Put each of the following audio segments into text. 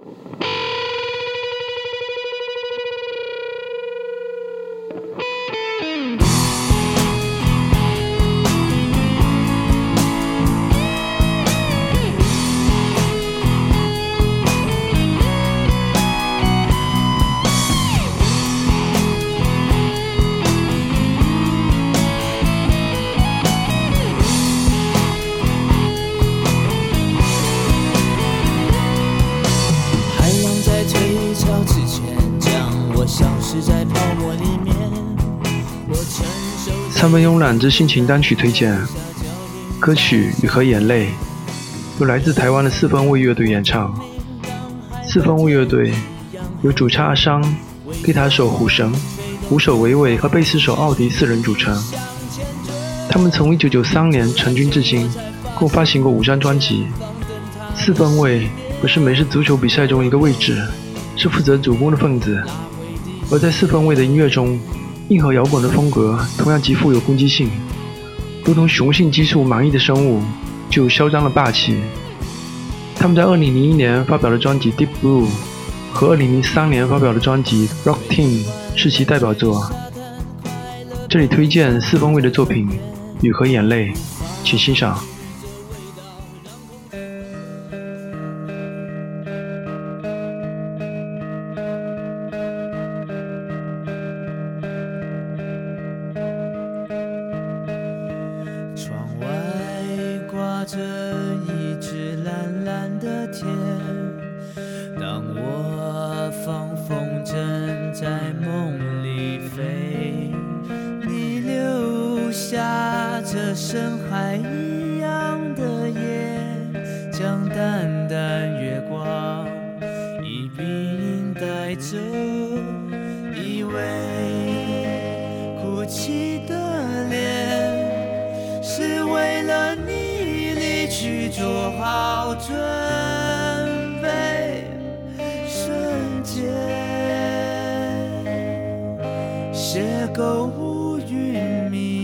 海三分慵懒之心情单曲推荐，歌曲《雨和眼泪》由来自台湾的四分卫乐队演唱。四分卫乐队由主唱阿商、吉他手虎神、鼓手伟伟和贝斯手奥迪四人组成。他们从1993年成军至今，共发行过五张专辑。四分卫不是美式足球比赛中一个位置，是负责主攻的分子。而在四分卫的音乐中，硬核摇滚的风格同样极富有攻击性，如同雄性激素满溢的生物，具有嚣张的霸气。他们在2001年发表的专辑《Deep Blue》和2003年发表的专辑《Rock Team》是其代表作。这里推荐四分位的作品《雨和眼泪》，请欣赏。着一只蓝蓝的天，当我放风筝在梦里飞，你留下这深海一样的夜，将淡淡月光一并带走，以为哭泣去做好准备，瞬间邂逅乌云密。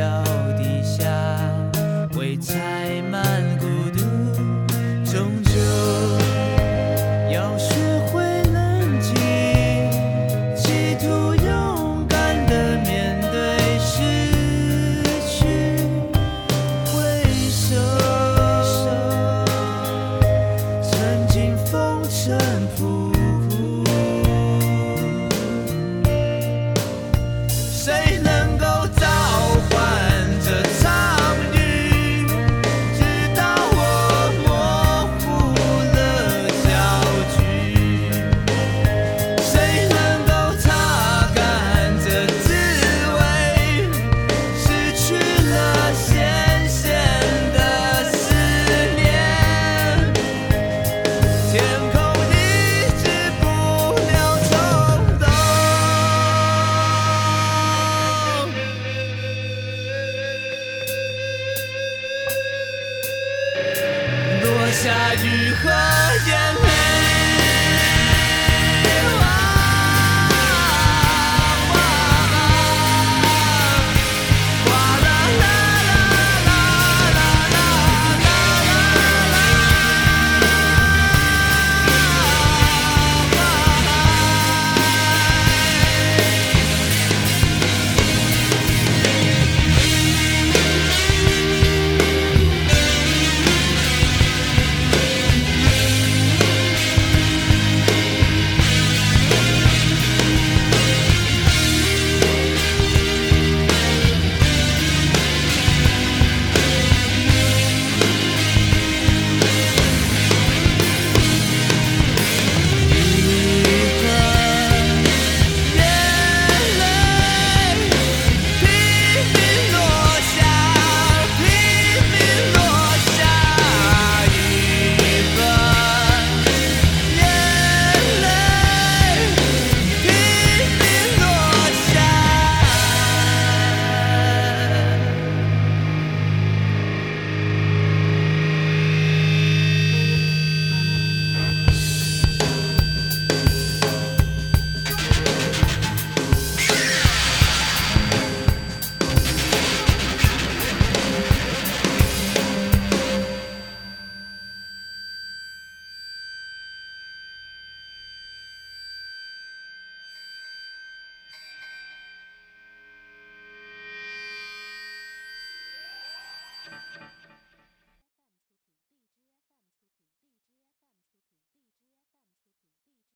tell. 下雨和烟